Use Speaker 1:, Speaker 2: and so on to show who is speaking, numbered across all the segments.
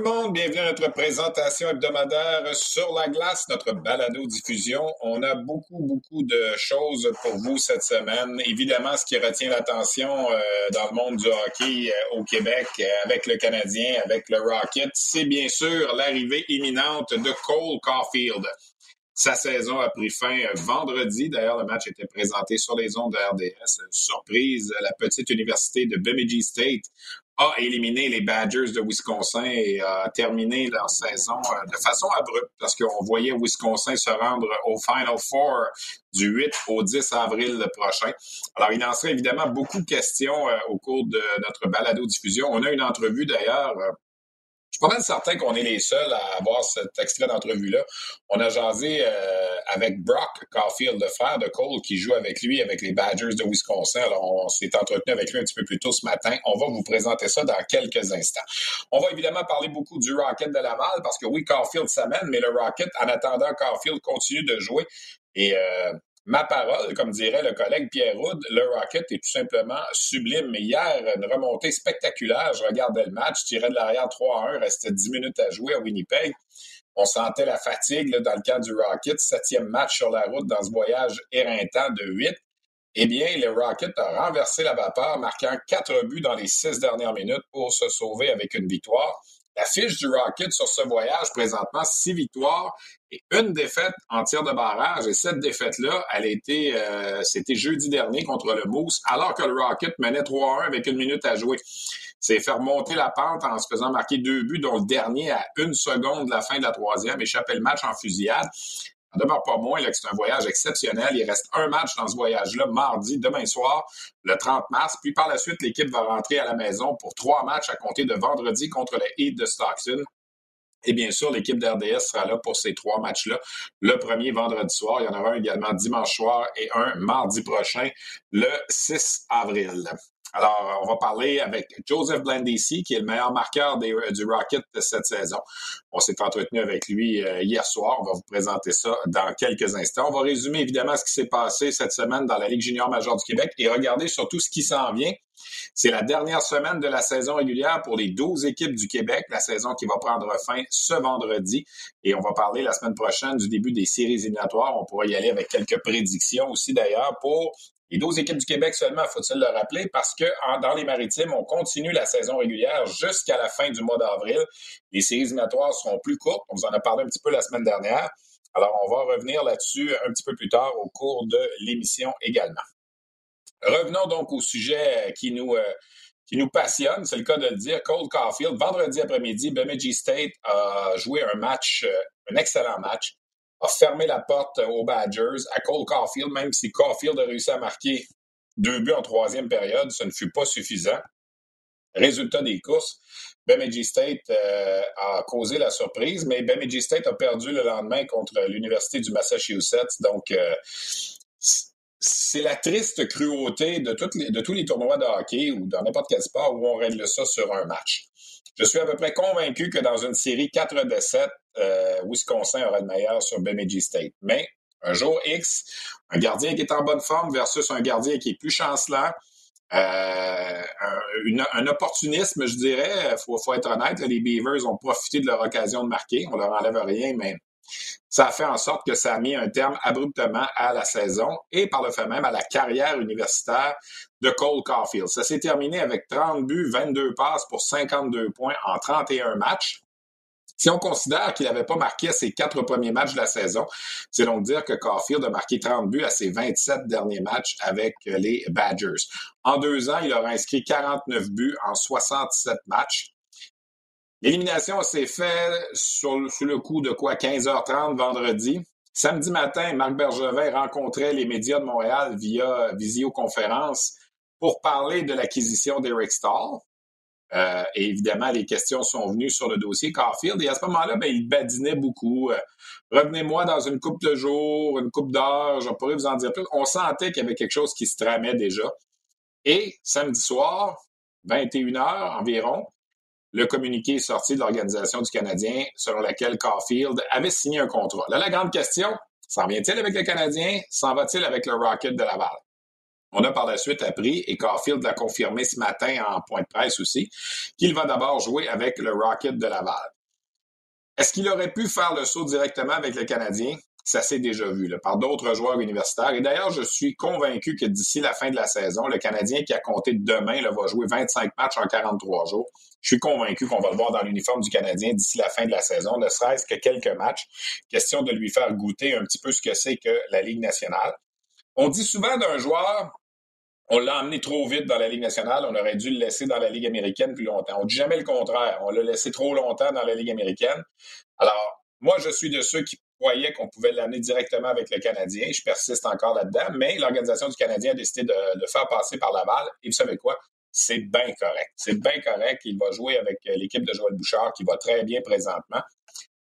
Speaker 1: Le monde, bienvenue à notre présentation hebdomadaire sur la glace, notre balado diffusion. On a beaucoup, beaucoup de choses pour vous cette semaine. Évidemment, ce qui retient l'attention euh, dans le monde du hockey euh, au Québec euh, avec le Canadien, avec le Rocket, c'est bien sûr l'arrivée imminente de Cole Caulfield. Sa saison a pris fin vendredi. D'ailleurs, le match était présenté sur les ondes de RDS. Surprise, la petite université de Bemidji State a éliminé les Badgers de Wisconsin et a terminé leur saison euh, de façon abrupte parce qu'on voyait Wisconsin se rendre au Final Four du 8 au 10 avril prochain. Alors, il en serait évidemment beaucoup de questions euh, au cours de notre balado-diffusion. On a une entrevue d'ailleurs euh, suis pas mal certain qu'on est les seuls à avoir cet extrait d'entrevue-là. On a jasé euh, avec Brock Caulfield, le frère de Cole, qui joue avec lui, avec les Badgers de Wisconsin. Alors, on s'est entretenu avec lui un petit peu plus tôt ce matin. On va vous présenter ça dans quelques instants. On va évidemment parler beaucoup du Rocket de Laval, parce que oui, Caulfield s'amène, mais le Rocket, en attendant, Caulfield continue de jouer. Et euh, Ma parole, comme dirait le collègue Pierre Roud, le Rocket est tout simplement sublime. Hier, une remontée spectaculaire. Je regardais le match, tirais de l'arrière 3 1, restait 10 minutes à jouer à Winnipeg. On sentait la fatigue dans le cas du Rocket. Septième match sur la route dans ce voyage éreintant de 8. Eh bien, le Rocket a renversé la vapeur, marquant quatre buts dans les six dernières minutes pour se sauver avec une victoire. La fiche du Rocket sur ce voyage, présentement, six victoires et une défaite en tir de barrage. Et cette défaite-là, elle a euh, c'était jeudi dernier contre le Moose, alors que le Rocket menait 3-1 avec une minute à jouer. C'est faire monter la pente en se faisant marquer deux buts, dont le dernier à une seconde de la fin de la troisième, échapper le match en fusillade. En demeure pas moins que c'est un voyage exceptionnel. Il reste un match dans ce voyage-là, mardi, demain soir, le 30 mars. Puis par la suite, l'équipe va rentrer à la maison pour trois matchs à compter de vendredi contre le Heat de Stockton. Et bien sûr, l'équipe d'RDS sera là pour ces trois matchs-là. Le premier vendredi soir, il y en aura un également dimanche soir et un mardi prochain, le 6 avril. Alors, on va parler avec Joseph Blandisi, qui est le meilleur marqueur euh, du Rocket de cette saison. On s'est entretenu avec lui euh, hier soir. On va vous présenter ça dans quelques instants. On va résumer évidemment ce qui s'est passé cette semaine dans la Ligue junior majeure du Québec et regarder surtout ce qui s'en vient. C'est la dernière semaine de la saison régulière pour les 12 équipes du Québec, la saison qui va prendre fin ce vendredi. Et on va parler la semaine prochaine du début des séries éliminatoires. On pourra y aller avec quelques prédictions aussi d'ailleurs pour les 12 équipes du Québec seulement, faut-il le rappeler, parce que dans les maritimes, on continue la saison régulière jusqu'à la fin du mois d'avril. Les séries éliminatoires seront plus courtes. On vous en a parlé un petit peu la semaine dernière. Alors, on va revenir là-dessus un petit peu plus tard au cours de l'émission également. Revenons donc au sujet qui nous, euh, qui nous passionne, c'est le cas de le dire. Cole Caulfield, vendredi après-midi, Bemidji State a joué un match, euh, un excellent match a fermé la porte aux Badgers, à Cole Caulfield, même si Caulfield a réussi à marquer deux buts en troisième période, ce ne fut pas suffisant. Résultat des courses, Bemidji State euh, a causé la surprise, mais Bemidji State a perdu le lendemain contre l'Université du Massachusetts. Donc, euh, c'est la triste cruauté de, tous les tournois de hockey ou dans n'importe quel sport où on règle ça sur un match. Je suis à peu près convaincu que dans une série 4 de 7, euh, Wisconsin aura le meilleur sur Bemidji State. Mais un jour X, un gardien qui est en bonne forme versus un gardien qui est plus chancelant, euh, un, opportunisme, je dirais, faut, faut être honnête. les Beavers ont profité de leur occasion de marquer. On leur enlève rien, mais ça a fait en sorte que ça a mis un terme abruptement à la saison et par le fait même à la carrière universitaire de Cole Caulfield. Ça s'est terminé avec 30 buts, 22 passes pour 52 points en 31 matchs. Si on considère qu'il n'avait pas marqué ses quatre premiers matchs de la saison, c'est donc dire que Caulfield a marqué 30 buts à ses 27 derniers matchs avec les Badgers. En deux ans, il aura inscrit 49 buts en 67 matchs. L'élimination s'est faite sous le coup de quoi 15h30 vendredi. Samedi matin, Marc Bergevin rencontrait les médias de Montréal via visioconférence pour parler de l'acquisition d'Eric Stahl. Euh, et évidemment, les questions sont venues sur le dossier Carfield. Et à ce moment-là, ben, il badinait beaucoup. Euh, revenez-moi dans une coupe de jours, une coupe d'heures, je pourrais vous en dire plus. On sentait qu'il y avait quelque chose qui se tramait déjà. Et samedi soir, 21h environ, le communiqué est sorti de l'Organisation du Canadien selon laquelle Caulfield avait signé un contrat. Là, la grande question, s'en vient-il avec le Canadien? S'en va-t-il avec le Rocket de Laval? On a par la suite appris, et Caulfield l'a confirmé ce matin en point de presse aussi, qu'il va d'abord jouer avec le Rocket de Laval. Est-ce qu'il aurait pu faire le saut directement avec le Canadien? Ça s'est déjà vu par d'autres joueurs universitaires. Et d'ailleurs, je suis convaincu que d'ici la fin de la saison, le Canadien qui a compté demain va jouer 25 matchs en 43 jours. Je suis convaincu qu'on va le voir dans l'uniforme du Canadien d'ici la fin de la saison, ne serait-ce que quelques matchs. Question de lui faire goûter un petit peu ce que c'est que la Ligue nationale. On dit souvent d'un joueur, on l'a amené trop vite dans la Ligue nationale, on aurait dû le laisser dans la Ligue américaine plus longtemps. On dit jamais le contraire, on l'a laissé trop longtemps dans la Ligue américaine. Alors, moi, je suis de ceux qui croyaient qu'on pouvait l'amener directement avec le Canadien. Je persiste encore là-dedans, mais l'organisation du Canadien a décidé de le faire passer par Laval. Et vous savez quoi? C'est bien correct. C'est bien correct. Il va jouer avec l'équipe de Joël Bouchard qui va très bien présentement.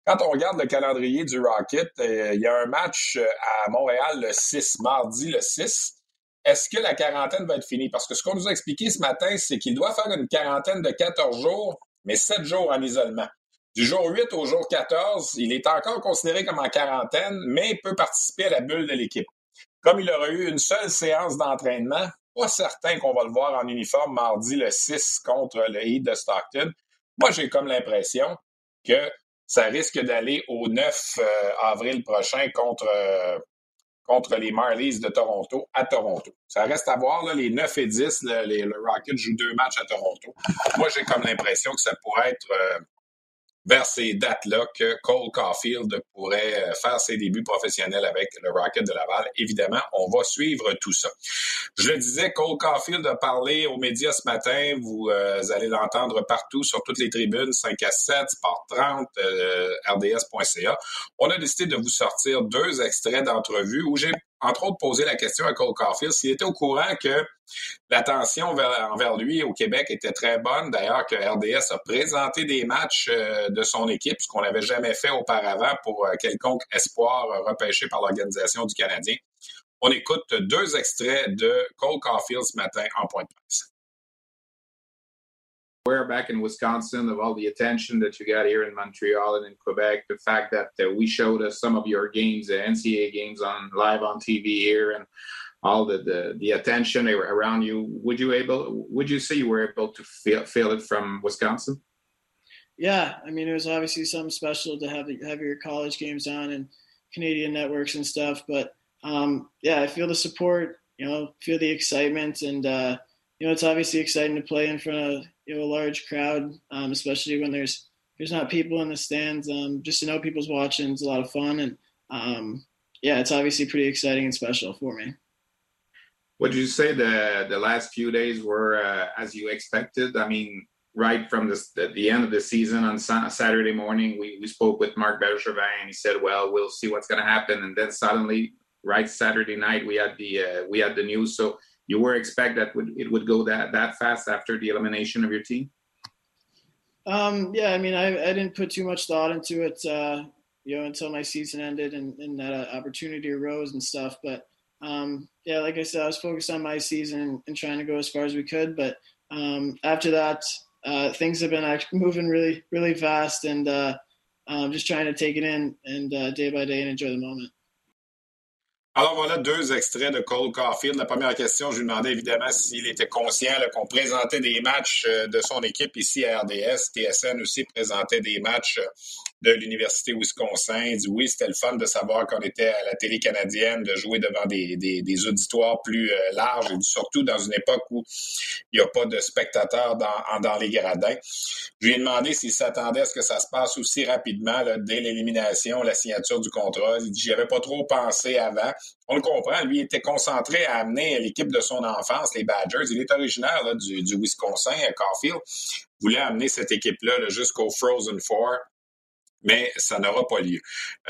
Speaker 1: Quand on regarde le calendrier du Rocket, euh, il y a un match à Montréal le 6, mardi le 6 est-ce que la quarantaine va être finie? Parce que ce qu'on nous a expliqué ce matin, c'est qu'il doit faire une quarantaine de 14 jours, mais 7 jours en isolement. Du jour 8 au jour 14, il est encore considéré comme en quarantaine, mais peut participer à la bulle de l'équipe. Comme il aura eu une seule séance d'entraînement, pas certain qu'on va le voir en uniforme mardi le 6 contre le Heat de Stockton. Moi, j'ai comme l'impression que ça risque d'aller au 9 euh, avril prochain contre, euh, contre les Marlies de Toronto à Toronto. Ça reste à voir, là, les 9 et 10, le, les, le Rocket joue deux matchs à Toronto. Moi, j'ai comme l'impression que ça pourrait être euh, vers ces dates-là que Cole Caulfield pourrait faire ses débuts professionnels avec le Rocket de Laval. Évidemment, on va suivre tout ça. Je le disais, Cole Caulfield a parlé aux médias ce matin. Vous, euh, allez l'entendre partout sur toutes les tribunes, 5 à 7, Sport 30, euh, RDS.ca. On a décidé de vous sortir deux extraits d'entrevues où j'ai entre autres, posé la question à Cole Caulfield s'il était au courant que l'attention envers lui au Québec était très bonne. D'ailleurs, que RDS a présenté des matchs euh, de son équipe, ce qu'on n'avait jamais fait auparavant pour euh, quelconque espoir repêché par l'Organisation du Canadien. On écoute deux extraits de Cole Caulfield ce matin en point de presse.
Speaker 2: Aware back in Wisconsin of all the attention that you got here in Montreal and in Quebec. The fact that uh, we showed us some of your games, the NCAA games on live on TV here, and all the, the, the attention around you. Would you able? Would you say you were able to feel feel it from Wisconsin?
Speaker 3: Yeah, I mean it was obviously something special to have have your college games on and Canadian networks and stuff. But um, yeah, I feel the support. You know, feel the excitement and. Uh, you know, it's obviously exciting to play in front of you know a large crowd, um, especially when there's there's not people in the stands. Um, just to know people's watching is a lot of fun, and um, yeah, it's obviously pretty exciting and special for me.
Speaker 2: Would you say the the last few days were uh, as you expected? I mean, right from the, the end of the season on Saturday morning, we, we spoke with Mark Bergevin, and he said, "Well, we'll see what's going to happen." And then suddenly, right Saturday night, we had the uh, we had the news. So you were expect that would, it would go that that fast after the elimination of your team?
Speaker 3: Um, yeah, I mean, I, I didn't put too much thought into it, uh, you know, until my season ended and, and that uh, opportunity arose and stuff. But um, yeah, like I said, I was focused on my season and, trying to go as far as we could. But um, after that, uh, things have been moving really, really fast, and uh, I'm just trying to take it in and uh, day by day and enjoy the moment.
Speaker 1: Alors voilà deux extraits de Cole Caulfield. La première question, je lui demandais évidemment s'il était conscient qu'on présentait des matchs euh, de son équipe ici à RDS. TSN aussi présentait des matchs de l'Université Wisconsin. dit oui, c'était le fun de savoir qu'on était à la télé canadienne, de jouer devant des, auditoires plus euh, larges et surtout dans une époque où il n'y a pas de spectateurs dans, les gradins. Je lui ai demandé s'il s'attendait à ce que ça se passe aussi rapidement là, dès l'élimination, la signature du contrat. Il dit j'y avais pas trop pensé avant. On le comprend, lui était concentré à amener l'équipe de son enfance, les Badgers. Il est originaire là, du, Wisconsin, Caulfield voulait amener cette équipe-là jusqu'au Frozen Four mais ça n'aura pas lieu.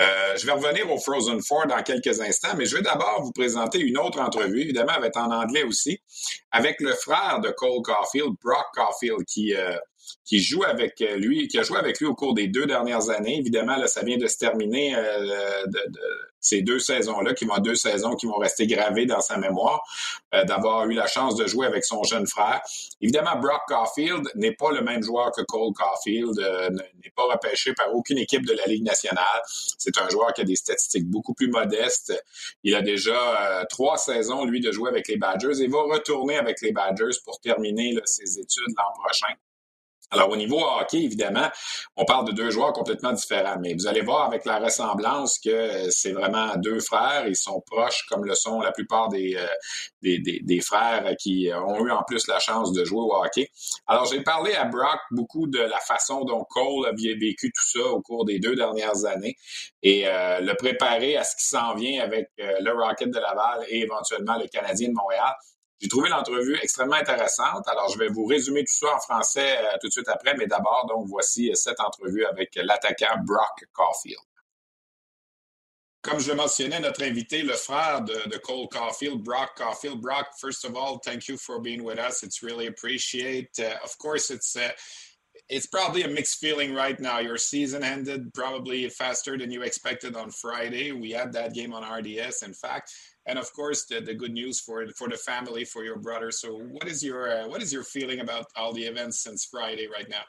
Speaker 1: Euh, je vais revenir au Frozen Four dans quelques instants, mais je vais d'abord vous présenter une autre entrevue, évidemment, elle va être en anglais aussi, avec le frère de Cole Caulfield, Brock Caulfield, qui, euh, qui joue avec lui, qui a joué avec lui au cours des deux dernières années. Évidemment, là, ça vient de se terminer euh, de, ces deux saisons-là, qui vont deux saisons qui vont rester gravées dans sa mémoire, euh, d'avoir eu la chance de jouer avec son jeune frère. Évidemment, Brock Caulfield n'est pas le même joueur que Cole Caulfield, euh, n'est pas repêché par aucune équipe de la Ligue nationale. C'est un joueur qui a des statistiques beaucoup plus modestes. Il a déjà euh, trois saisons, lui, de jouer avec les Badgers et va retourner avec les Badgers pour terminer ses études l'an prochain. Alors, au niveau hockey, évidemment, on parle de deux joueurs complètement différents, mais vous allez voir avec la ressemblance que euh, c'est vraiment deux frères. Ils sont proches, comme le sont la plupart des, euh, des, des, frères qui ont eu en plus la chance de jouer au hockey. Alors, j'ai parlé à Brock beaucoup de la façon dont Cole a vécu tout ça au cours des deux dernières années et euh, le préparer à ce qui s'en vient avec le Rocket de Laval et éventuellement le Canadien de Montréal. J'ai trouvé l'entrevue extrêmement intéressante. Alors, je vais vous résumer tout ça en français euh, tout de suite après, mais d'abord, donc, voici euh, cette entrevue avec l'attaquant Brock Caulfield. Comme je mentionnais, notre invité, le frère de, Cole Caulfield, Brock Caulfield. Brock, first of all, thank you for being with us. It's really appreciate. Uh, of course, it's uh, it's probably a mixed feeling right now. Your season ended probably faster than you expected on Friday. We had that game on RDS, in fact and of course the, the good news for for the family for your brother. So what is your uh, what is your feeling about all the events since friday right now?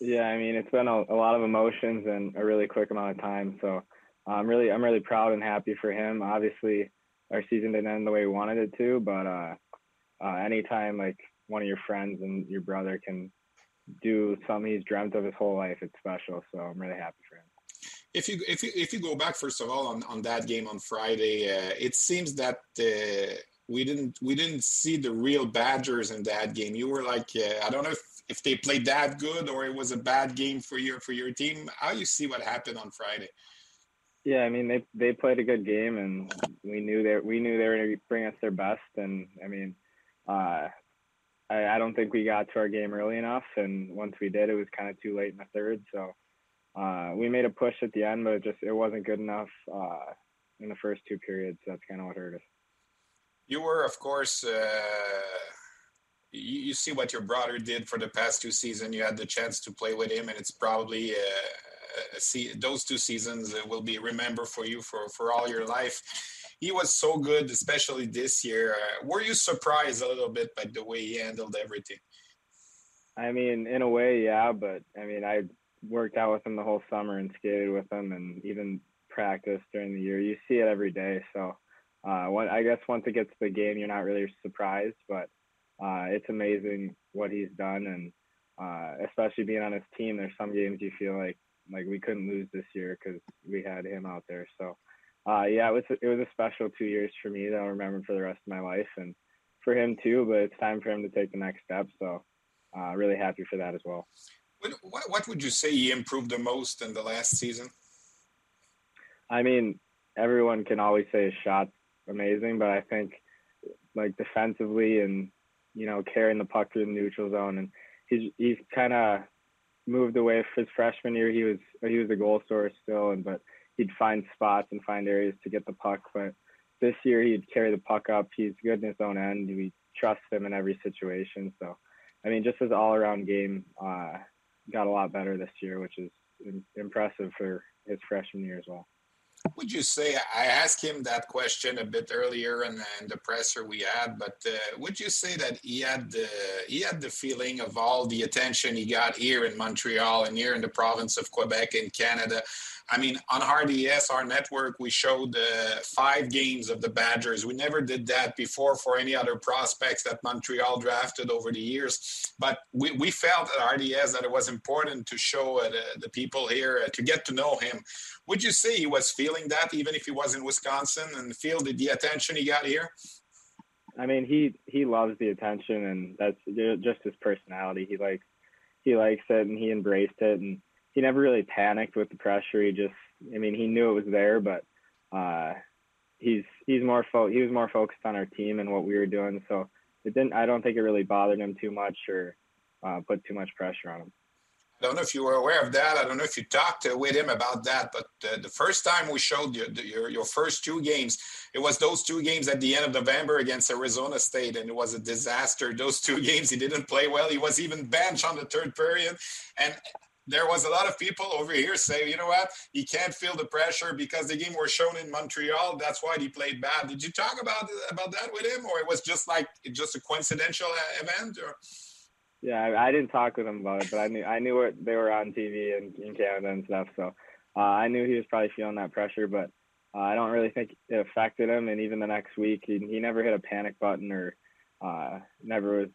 Speaker 4: Yeah i mean it's been a, a lot of emotions in a really quick amount of time. So i'm really i'm really proud and happy for him. Obviously our season didn't end the way we wanted it to but uh, uh anytime like one of your friends and your brother can do something he's dreamt of his whole life it's special. So i'm really happy for him
Speaker 1: if you if you if you go back first of all on, on that game on Friday, uh, it seems that uh, we didn't we didn't see the real Badgers in that game. You were like uh, I don't know if, if they played that good or it was a bad game for your for your team. How you see what happened on Friday?
Speaker 4: Yeah, I mean they they played a good game and we knew that we knew they were going to bring us their best and I mean uh, I, I don't think we got to our game early enough and once we did it was kind of too late in the third so uh, we made a push at the end, but it just it wasn't good enough uh, in the first two periods. That's kind of what hurt us.
Speaker 1: You were, of course, uh, you, you, see what your brother did for the past two seasons. You had the chance to play with him, and it's probably uh, see those two seasons will be remembered for you for for all your life. He was so good, especially this year. Uh, were you surprised a little bit by the way he handled everything?
Speaker 4: I mean, in a way, yeah, but I mean, I worked out with him the whole summer and skated with him and even practiced during the year. You see it every day. So uh, I guess once it gets to the game, you're not really surprised, but uh, it's amazing what he's done. And uh, especially being on his team, there's some games you feel like like we couldn't lose this year because we had him out there. So uh, yeah, it was it was a special two years for me that I'll remember for the rest of my life, and for him too. But it's time for him to take the next step. So uh, really happy for that as well.
Speaker 1: What, what would you say he improved the most in the last season?
Speaker 4: I mean, everyone can always say his shot's amazing, but I think like defensively and you know carrying the puck through the neutral zone, and he's he's kind of moved away. His freshman year, he was he was a goal scorer still, and but he'd find spots and find areas to get the puck. But this year, he'd carry the puck up. He's good in his own end. We trust him in every situation. So, I mean, just his all around game. Uh, got a lot better this year, which is impressive for his freshman year as well.
Speaker 1: would you say I asked him that question a bit earlier in, in the presser we had, but uh, would you say that he had the he had the feeling of all the attention he got here in Montreal and here in the province of Quebec in Canada? I mean, on RDS, our network, we showed uh, five games of the Badgers. We never did that before for any other prospects that Montreal drafted over the years. But we, we felt at RDS that it was important to show uh, the, the, people here uh, to get to know him. Would you say he was feeling that even if he was in Wisconsin and feel the, the attention he got here?
Speaker 4: I mean, he he loves the attention, and that's just his personality. He likes he likes it, and he embraced it, and he never really panicked with the pressure. He just, I mean, he knew it was there, but uh, he's he's more fo- he was more focused on our team and what we were doing. So it didn't. I don't think it really bothered him too much or uh, put too much pressure on him.
Speaker 1: I don't know if you were aware of that. I don't know if you talked with him about that. But uh, the first time we showed you your, your first two games, it was those two games at the end of November against Arizona State, and it was a disaster. Those two games, he didn't play well. He was even benched on the third period, and there was a lot of people over here say, you know what, he can't feel the pressure because the game was shown in Montreal. That's why he played bad. Did you talk about about that with him, or it was just like just a coincidental event? Or?
Speaker 4: Yeah, I, I didn't talk with him about it, but I knew I knew what they were on TV in, in Canada and stuff, so uh, I knew he was probably feeling that pressure. But uh, I don't really think it affected him, and even the next week, he he never hit a panic button or uh, never was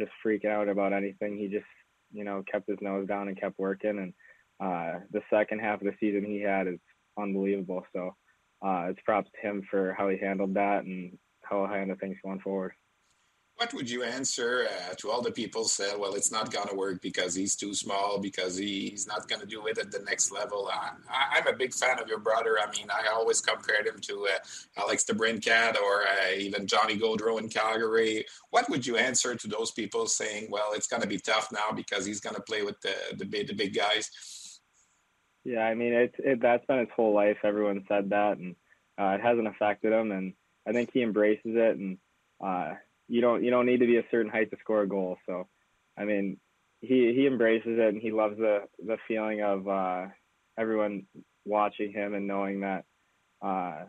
Speaker 4: just freaking out about anything. He just you know, kept his nose down and kept working. And uh, the second half of the season he had is unbelievable. So uh, it's props to him for how he handled that and how he handled things going forward.
Speaker 1: What would you answer uh, to all the people said, well, it's not going to work because he's too small, because he, he's not going to do it at the next level? I, am a big fan of your brother. I mean, I always compared him to uh, Alex DeBrincat or uh, even Johnny Gaudreau in Calgary. What would you answer to those people saying, well, it's going to be tough now because he's going to play with the, the, big, the big guys?
Speaker 4: Yeah, I mean, it's it, that's been his whole life. Everyone said that, and uh, it hasn't affected him. And I think he embraces it. And uh, you don't you don't need to be a certain height to score a goal. So, I mean, he he embraces it and he loves the the feeling of uh, everyone watching him and knowing that uh,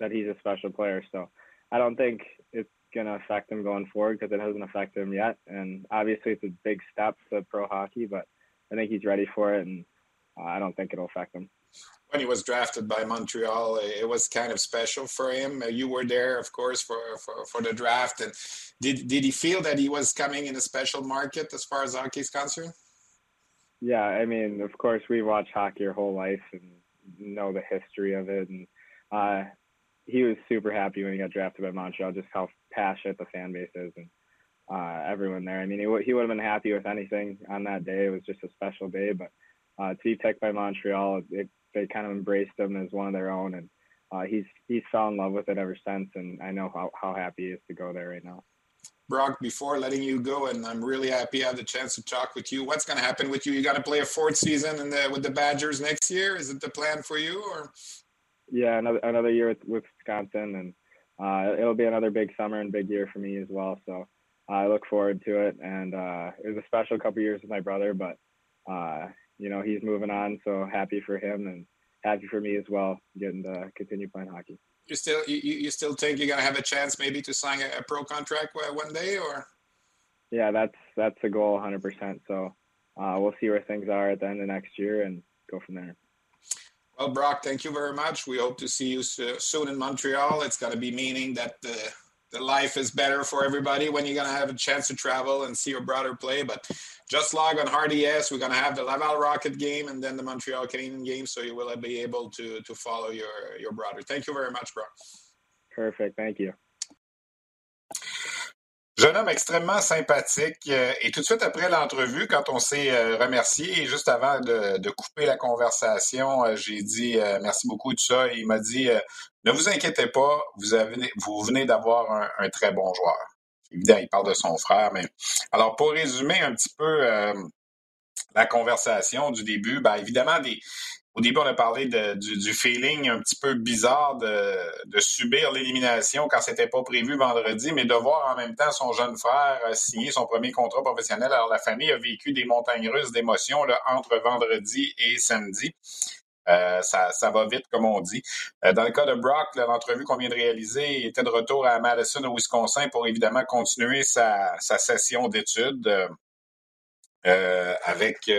Speaker 4: that he's a special player. So, I don't think it's gonna affect him going forward because it hasn't affected him yet. And obviously, it's a big step to pro hockey, but I think he's ready for it, and uh, I don't think it'll affect him
Speaker 1: when he was drafted by Montreal, it was kind of special for him. You were there, of course, for, for, for the draft. And did, did he feel that he was coming in a special market as far as hockey is concerned?
Speaker 4: Yeah, I mean, of course, we watch hockey our whole life and know the history of it. And uh, he was super happy when he got drafted by Montreal, just how passionate the fan base is and uh, everyone there. I mean, he, he would have been happy with anything on that day. It was just a special day, but uh, to be picked by Montreal, it they kind of embraced him as one of their own, and uh, he's he's fell in love with it ever since. And I know how, how happy he is to go there right now.
Speaker 1: Brock, before letting you go, and I'm really happy I had the chance to talk with you. What's going to happen with you? You got to play a fourth season in the, with the Badgers next year. Is it the plan for you, or?
Speaker 4: Yeah, another another year with, with Wisconsin, and uh, it'll be another big summer and big year for me as well. So I look forward to it. And uh, it was a special couple years with my brother, but uh, you know, he's moving on. So happy for him and happy for me as well, getting to continue playing hockey.
Speaker 1: You still, you, you still think you're gonna have a chance maybe to sign a, a pro contract one day, or?
Speaker 4: Yeah, that's that's the goal, 100%. So uh, we'll see where things are at the end of next year and go from there.
Speaker 1: Well, Brock, thank you very much. We hope to see you soon in Montreal. It's going to be meaning that the the life is better for everybody when you're to have a chance to travel and see your brother play. But just log on RDS. We're going to have the Laval Rocket game and then the Montreal Canadian game, so you will be able to to follow your your brother. Thank you very much, bro.
Speaker 4: Perfect. Thank you.
Speaker 1: Jeune homme extrêmement sympathique. Euh, et tout de suite après l'entrevue, quand on s'est euh, remercié, juste avant de, couper la conversation, euh, j'ai dit merci beaucoup tout ça. il m'a dit ne vous inquiétez pas, vous, avez, vous venez d'avoir un, très bon joueur. Évidemment, il parle de son frère, mais alors pour résumer un petit peu la conversation du début, ben évidemment des, au début, on a parlé du, feeling un petit peu bizarre de, subir l'élimination quand c'était pas prévu vendredi, mais de voir en même temps son jeune frère signer son premier contrat professionnel. Alors, la famille a vécu des montagnes russes d'émotions entre vendredi et samedi. Euh, ça, ça, va vite, comme on dit. Euh, dans le cas de Brock, l'entrevue qu'on vient de réaliser, était de retour à Madison, au Wisconsin, pour évidemment continuer sa, sa session d'études euh, avec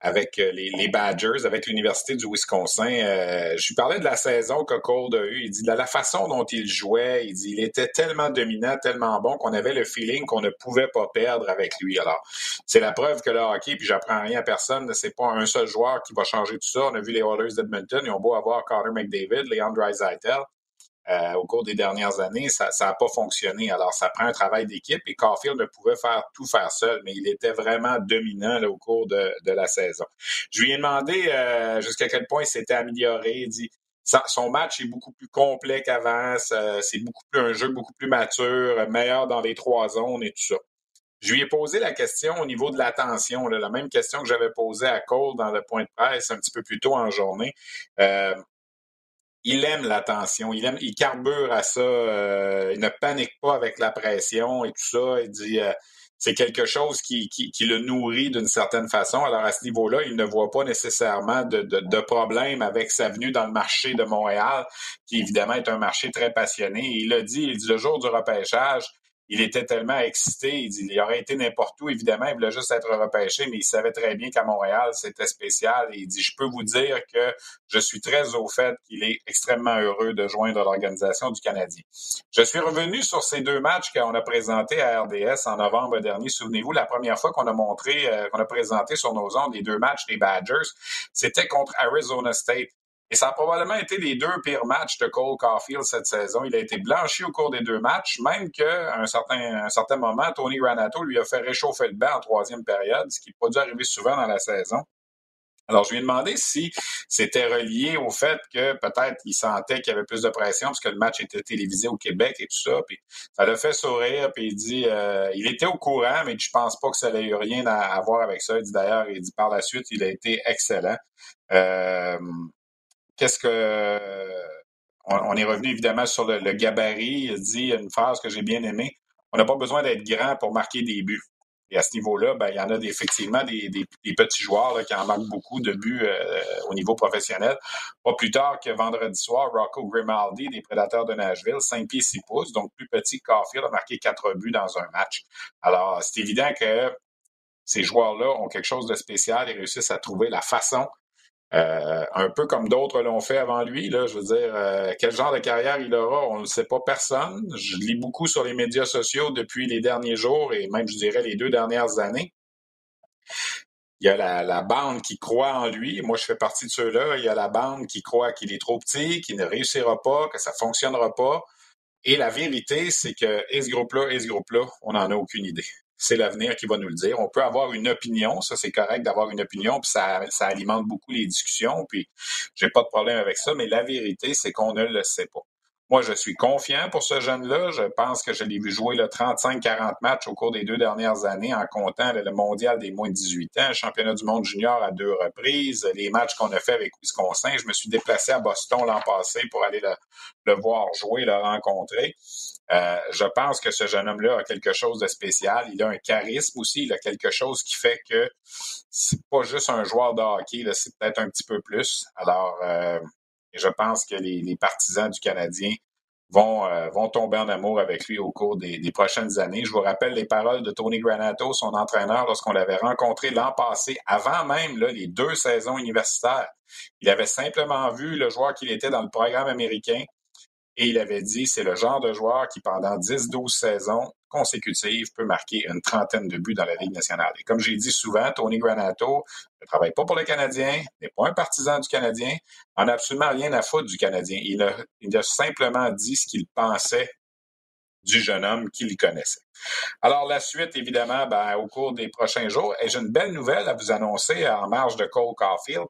Speaker 1: avec euh, les, Badgers, avec l'Université du Wisconsin. Euh, je lui parlais de la saison que Cole a eue. Il dit de la façon dont il jouait, il dit il était tellement dominant, tellement bon qu'on avait le feeling qu'on ne pouvait pas perdre avec lui. Alors, c'est la preuve que le hockey, puis j'apprends rien à personne, c'est pas un seul joueur qui va changer tout ça. On a vu les Oilers d'Edmonton, ils ont beau avoir Connor McDavid, Leon Draisaitl. Euh, au cours des dernières années, ça n'a pas fonctionné. Alors, ça prend un travail d'équipe et Caulfield ne pouvait faire tout faire seul, mais il était vraiment dominant au cours de, la saison. Je lui ai demandé euh, jusqu'à quel point il s'était amélioré. Il dit son match est beaucoup plus complet qu'avant, c'est beaucoup plus un jeu beaucoup plus mature, meilleur dans les trois zones et tout ça. Je lui ai posé la question au niveau de l'attention, la même question que j'avais posée à Cole dans le point de presse un petit peu plus tôt en journée. Euh, il aime l'attention, il aime, il carbure à ça, euh, il ne panique pas avec la pression et tout ça. Il dit euh, c'est quelque chose qui, qui, le nourrit d'une certaine façon. Alors à ce niveau-là, il ne voit pas nécessairement de, de, de, problème avec sa venue dans le marché de Montréal, qui évidemment est un marché très passionné. il a dit, il dit le jour du repêchage, il était tellement excité. Il dit, il aurait été n'importe où, évidemment. Il voulait juste être repêché, mais il savait très bien qu'à Montréal, c'était spécial. Et il dit, je peux vous dire que je suis très au fait qu'il est extrêmement heureux de joindre l'organisation du Canadien. Je suis revenu sur ces deux matchs qu'on a présentés à RDS en novembre dernier. Souvenez-vous, la première fois qu'on a montré, euh, qu'on a présenté sur nos ondes les deux matchs des Badgers, c'était contre Arizona State. Et ça a probablement été les deux pires matchs de Cole Caulfield cette saison. Il a été blanchi au cours des deux matchs, même qu'à un certain, un certain moment, Tony Granato lui a fait réchauffer le banc en troisième période, ce qui n'a pas dû arriver souvent dans la saison. Alors, je lui ai demandé si c'était relié au fait que peut-être il sentait qu'il y avait plus de pression parce que le match était télévisé au Québec et tout ça. Puis ça l'a fait sourire. Puis il dit, euh, il était au courant, mais je pense pas que ça n'ait eu rien à, voir avec ça. Il dit d'ailleurs, il dit par la suite, il a été excellent. Euh, qu'est-ce que. On, est revenu évidemment sur le, gabarit. Il dit une phrase que j'ai bien aimée. On n'a pas besoin d'être grand pour marquer des buts. Et à ce niveau-là, ben, il y en a effectivement des, petits joueurs qui en marquent beaucoup de buts euh, au niveau professionnel. Pas plus tard que vendredi soir, Rocco Grimaldi des Prédateurs de Nashville, 5 pieds 6 pouces, donc plus petit que Caulfield, a marqué 4 buts dans un match. Alors, c'est évident que ces joueurs-là ont quelque chose de spécial et réussissent à trouver la façon euh, un peu comme d'autres l'ont fait avant lui, là, je veux dire, euh, quel genre de carrière il aura, on ne sait pas personne. Je lis beaucoup sur les médias sociaux depuis les derniers jours et même, je dirais, les deux dernières années. Il y a la, la bande qui croit en lui. Moi, je fais partie de ceux-là. Il y a la bande qui croit qu'il est trop petit, qu'il ne réussira pas, que ça fonctionnera pas. Et la vérité, c'est que et ce groupe-là et ce groupe-là, on n'en a aucune idée c'est l'avenir qui va nous le dire. On peut avoir une opinion, ça c'est correct d'avoir une opinion, puis ça, ça alimente beaucoup les discussions, puis j'ai pas de problème avec ça, mais la vérité, c'est qu'on ne le sait pas. Moi, je suis confiant pour ce jeune-là. Je pense que je l'ai vu jouer le 35-40 matchs au cours des deux dernières années en comptant le mondial des moins de 18 ans, le championnat du monde junior à deux reprises, les matchs qu'on a fait avec Wisconsin. Je me suis déplacé à Boston l'an passé pour aller le, voir jouer, le rencontrer. Euh, je pense que ce jeune homme-là a quelque chose de spécial. Il a un charisme aussi. Il a quelque chose qui fait que c'est pas juste un joueur de hockey, c'est peut-être un petit peu plus. Alors, euh, et je pense que les, partisans du Canadien vont, euh, vont tomber en amour avec lui au cours des, prochaines années. Je vous rappelle les paroles de Tony Granato, son entraîneur, lorsqu'on l'avait rencontré l'an passé, avant même là, les deux saisons universitaires. Il avait simplement vu le joueur qu'il était dans le programme américain et il avait dit, c'est le genre de joueur qui, pendant 10-12 saisons consécutives, peut marquer une trentaine de buts dans la Ligue nationale. Et comme j'ai dit souvent, Tony Granato ne travaille pas pour le Canadien, n'est pas un partisan du Canadien, en a absolument rien à foutre du Canadien. Il a, il a simplement dit ce qu'il pensait du jeune homme qu'il connaissait. Alors, la suite, évidemment, ben, au cours des prochains jours. Et j'ai une belle nouvelle à vous annoncer en marge de Cole Caulfield.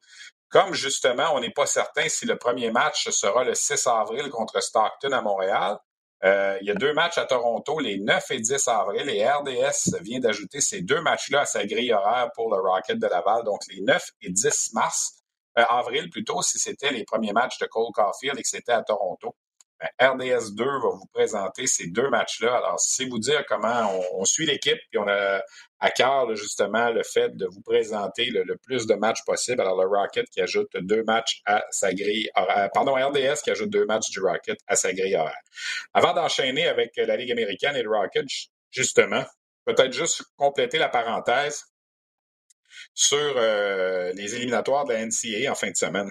Speaker 1: Comme justement, on n'est pas certain si le premier match sera le 6 avril contre Stockton à Montréal, euh, il y a deux matchs à Toronto, les 9 et 10 avril, et RDS vient d'ajouter ces deux matchs-là à sa grille horaire pour le Rocket de Laval, donc les 9 et 10 mars, euh, avril plutôt, si c'était les premiers matchs de Cole Caulfield et que c'était à Toronto. Ben, RDS 2 va vous présenter ces deux matchs-là. Alors, c'est vous dire comment on, suit l'équipe, puis on a à cœur justement le fait de vous présenter le, plus de matchs possible. Alors, le Rocket qui ajoute deux matchs à sa grille horaire. Pardon, RDS qui ajoute deux matchs du Rocket à sa grille horaire. Avant d'enchaîner avec la Ligue américaine et le Rocket, justement, peut-être juste compléter la parenthèse sur euh, les éliminatoires de la NCA en fin de semaine.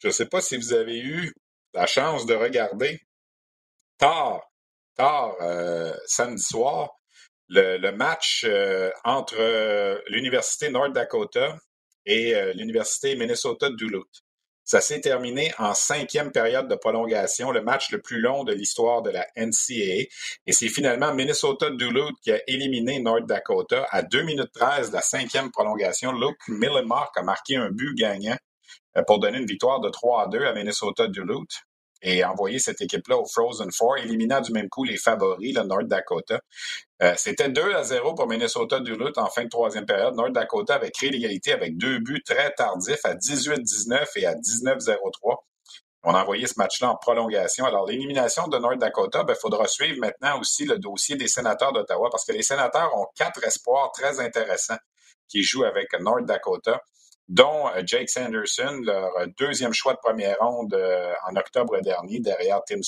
Speaker 1: Je ne sais pas si vous avez eu la chance de regarder tard, tard, euh, samedi soir, le, match euh, entre euh, l'Université North Dakota et l'Université Minnesota Duluth. Ça s'est terminé en cinquième période de prolongation, le match le plus long de l'histoire de la NCAA. Et c'est finalement Minnesota Duluth qui a éliminé North Dakota à 2 minutes 13 de la cinquième prolongation. Luke Millimark a marqué un but gagnant euh, pour donner une victoire de 3 à 2 à Minnesota Duluth et envoyer cette équipe-là au Frozen Four, éliminant du même coup les favoris, le North Dakota. Euh, c'était 2 à 0 pour Minnesota Duluth en fin de troisième période. North Dakota avait créé l'égalité avec deux buts très tardifs à 18-19 et à 19-03. On a envoyé ce match-là en prolongation. Alors, l'élimination de North Dakota, il ben, faudra suivre maintenant aussi le dossier des sénateurs d'Ottawa parce que les sénateurs ont quatre espoirs très intéressants qui jouent avec North Dakota dont euh, Jake Sanderson, leur deuxième choix de première ronde euh, en octobre dernier, derrière Tim.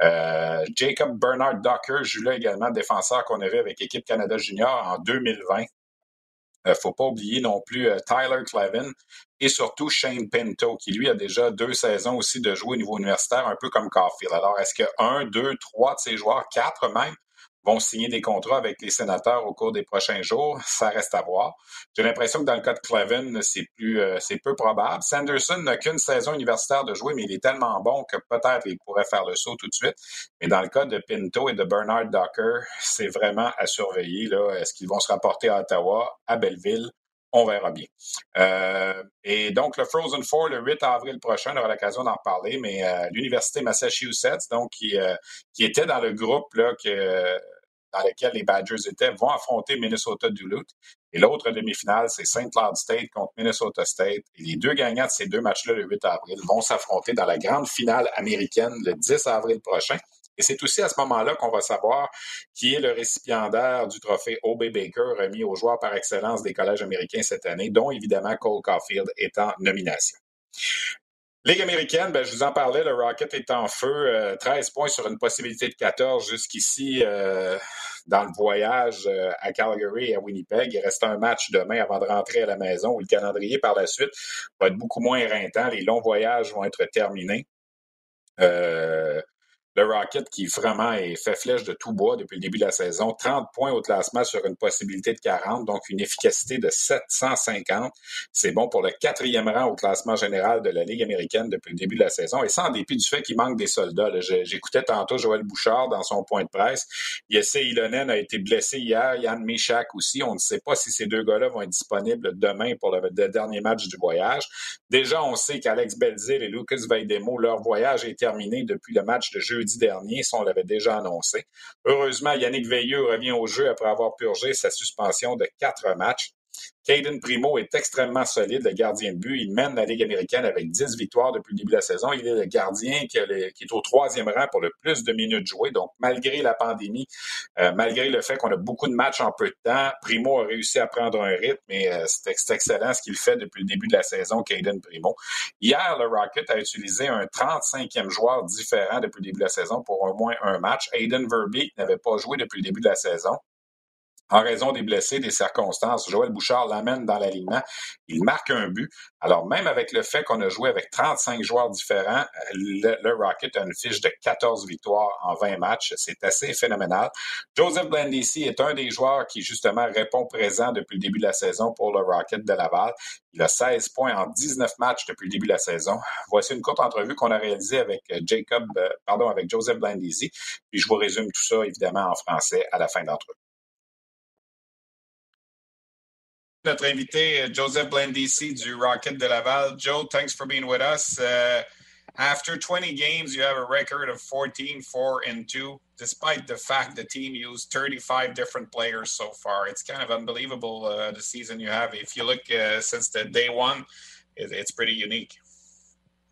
Speaker 1: Euh, Jacob Bernard Docker joue là également, défenseur qu'on avait avec l'équipe Canada Junior en 2020. ne faut pas oublier non plus Tyler Clevin et surtout Shane Pinto, qui lui a déjà deux saisons aussi de jouer au niveau universitaire, un peu comme Caulfield. Alors, est-ce que un, deux, trois de ces joueurs, quatre même, vont signer des contrats avec les sénateurs au cours des prochains jours. Ça reste à voir. J'ai l'impression que dans le cas de Clevin, c'est plus, euh, c'est peu probable. Sanderson n'a qu'une saison universitaire de jouer, mais il est tellement bon que peut-être il pourrait faire le saut tout de suite. Mais dans le cas de Pinto et de Bernard Docker, c'est vraiment à surveiller. Là. Est-ce qu'ils vont se rapporter à Ottawa, à Belleville? On verra bien. Euh, et donc, le Frozen Four, le 8 avril prochain, on aura l'occasion d'en reparler, mais euh, l'Université Massachusetts, donc, qui, euh, qui était dans le groupe là, que, dans lequel les Badgers étaient, vont affronter Minnesota Duluth. Et l'autre demi-finale, c'est St. Cloud State contre Minnesota State. Et les deux gagnants de ces deux matchs-là, le 8 avril, vont s'affronter dans la grande finale américaine le 10 avril prochain. Et c'est aussi à ce moment-là qu'on va savoir qui est le récipiendaire du trophée O.B. Baker remis aux joueurs par excellence des collèges américains cette année, dont évidemment Cole Caulfield est en nomination. Ligue américaine, ben, je vous en parlais, le Rocket est en feu, 13 euh, points sur une possibilité de 14 jusqu'ici euh, dans le voyage euh, à Calgary et à Winnipeg. Il reste un match demain avant de rentrer à la maison où le calendrier par la suite va être beaucoup moins éreintant. Les longs voyages vont être terminés. Euh, le Rocket qui vraiment est fait flèche de tout bois depuis le début de la saison. 30 points au classement sur une possibilité de 40, donc une efficacité de 750. C'est bon pour le quatrième rang au classement général de la Ligue américaine depuis le début de la saison. Et ça, en dépit du fait qu'il manque des soldats. J'écoutais tantôt Joël Bouchard dans son point de presse. Yesse Ilonen a été blessé hier, Yann Michak aussi. On ne sait pas si ces deux gars-là vont être disponibles demain pour le, dernier match du voyage. Déjà, on sait qu'Alex Belzil et Lucas Vaidemo, leur voyage est terminé depuis le match de jeu jeudi dernier, ça on l'avait déjà annoncé. Heureusement, Yannick Veilleux revient au jeu après avoir purgé sa suspension de quatre matchs. Caden Primo est extrêmement solide, le gardien de but. Il mène la Ligue américaine avec 10 victoires depuis le début de la saison. Il est le gardien qui, est au troisième rang pour le plus de minutes jouées. Donc, malgré la pandémie, euh, malgré le fait qu'on a beaucoup de matchs en peu de temps, Primo a réussi à prendre un rythme et euh, c'est excellent ce qu'il fait depuis le début de la saison, Caden Primo. Hier, le Rocket a utilisé un 35e joueur différent depuis le début de la saison pour au moins un match. Aiden Verbeek n'avait pas joué depuis le début de la saison. En raison des blessés, des circonstances. Joël Bouchard l'amène dans l'alignement. Il marque un but. Alors, même avec le fait qu'on a joué avec 35 joueurs différents, le, Rocket a une fiche de 14 victoires en 20 matchs. C'est assez phénoménal. Joseph Blandisi est un des joueurs qui, justement, répond présent depuis le début de la saison pour le Rocket de Laval. Il a 16 points en 19 matchs depuis le début de la saison. Voici une courte entrevue qu'on a réalisée avec Jacob, euh, pardon, avec Joseph Blandisi. Puis je vous résume tout ça, évidemment, en français à la fin d'entrevue. Notre invité, Joseph Blandisi du Rocket de Laval. Joe, thanks for being with us. Uh, after 20 games, you have a record of 14, 4, and 2, despite the fact the team used 35 different players so far. It's kind of unbelievable uh, the season you have. If you look uh, since the day one, it, it's pretty unique.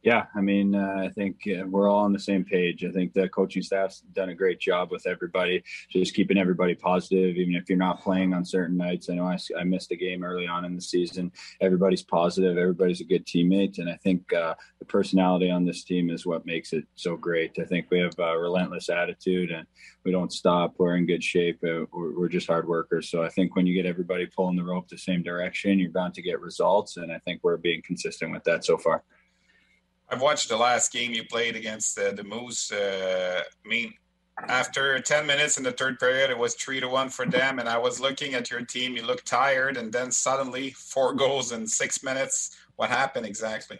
Speaker 5: Yeah, I mean, uh, I think uh, we're all on the same page. I think the coaching staff's done a great job with everybody, just keeping everybody positive, even if you're not playing on certain nights. I know I, I missed a game early on in the season. Everybody's positive. Everybody's a good teammate, and I think uh, the personality on this team is what makes it so great. I think we have a relentless attitude, and we don't stop. We're in good shape. Uh, we're, we're just hard workers. So I think when you get everybody pulling the rope the same direction, you're bound to get results, and I think we're being consistent with that so far.
Speaker 1: I've watched the last game you played against uh, the Moose. Uh, I mean, after 10 minutes in the third period, it was three to one for them. And I was looking at your team. You looked tired, and then suddenly four goals in six minutes. What happened exactly?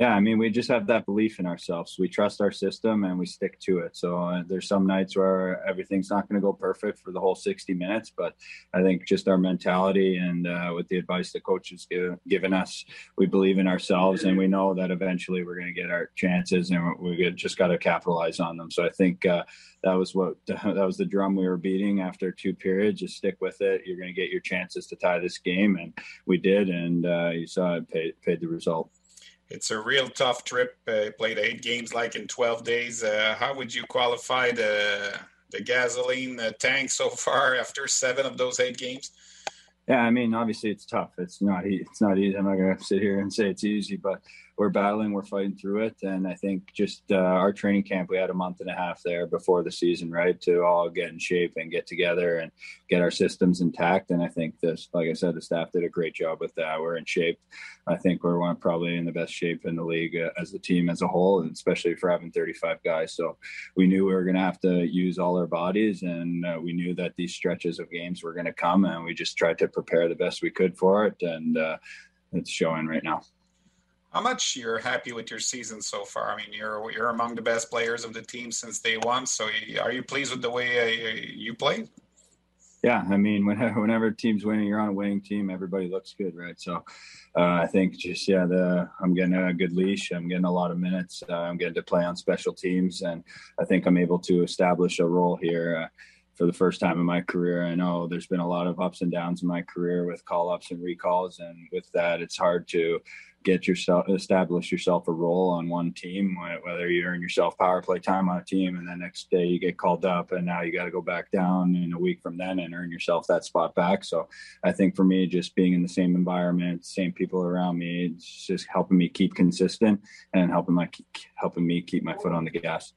Speaker 5: Yeah, I mean, we just have that belief in ourselves. We trust our system and we stick to it. So uh, there's some nights where everything's not going to go perfect for the whole 60 minutes, but I think just our mentality and uh, with the advice the coach has give, given us, we believe in ourselves and we know that eventually we're going to get our chances and we just got to capitalize on them. So I think uh, that was what that was the drum we were beating after two periods. Just stick with it. You're going to get your chances to tie this game, and we did. And uh, you saw it paid, paid the result
Speaker 1: it's a real tough trip. Uh, played eight games like in 12 days. Uh, how would you qualify the the gasoline uh, tank so far after seven of those eight games?
Speaker 5: Yeah, I mean, obviously it's tough. It's not it's not easy. I'm not gonna sit here and say it's easy, but we're battling, we're fighting through it, and I think just uh, our training camp, we had a month and a half there before the season, right, to all get in shape and get together and get our systems intact. And I think this, like I said, the staff did a great job with that. We're in shape. I think we're one, probably in the best shape in the league uh, as a team as a whole, and especially for having 35 guys. So we knew we were going to have to use all our bodies, and uh, we knew that these stretches of games were going to come, and we just tried to prepare the best we could for it, and uh, it's showing right now
Speaker 1: how much you're happy with your season so far? I mean, you're you're among the best players of the team since day one. So, are you pleased with the way uh, you played?
Speaker 5: Yeah, I mean, whenever, whenever team's winning, you're on a winning team. Everybody looks good, right? So, uh, I think just yeah, the I'm getting a good leash. I'm getting a lot of minutes. Uh, I'm getting to play on special teams, and I think I'm able to establish a role here. Uh, for the first time in my career. I know there's been a lot of ups and downs in my career with call ups and recalls. And with that, it's hard to get yourself establish yourself a role on one team whether you earn yourself power play time on a team and the next day you get called up and now you got to go back down in a week from then and earn yourself that spot back so i think for me just being in the same environment same people around me it's just helping me keep consistent and helping my helping me keep my foot on the gas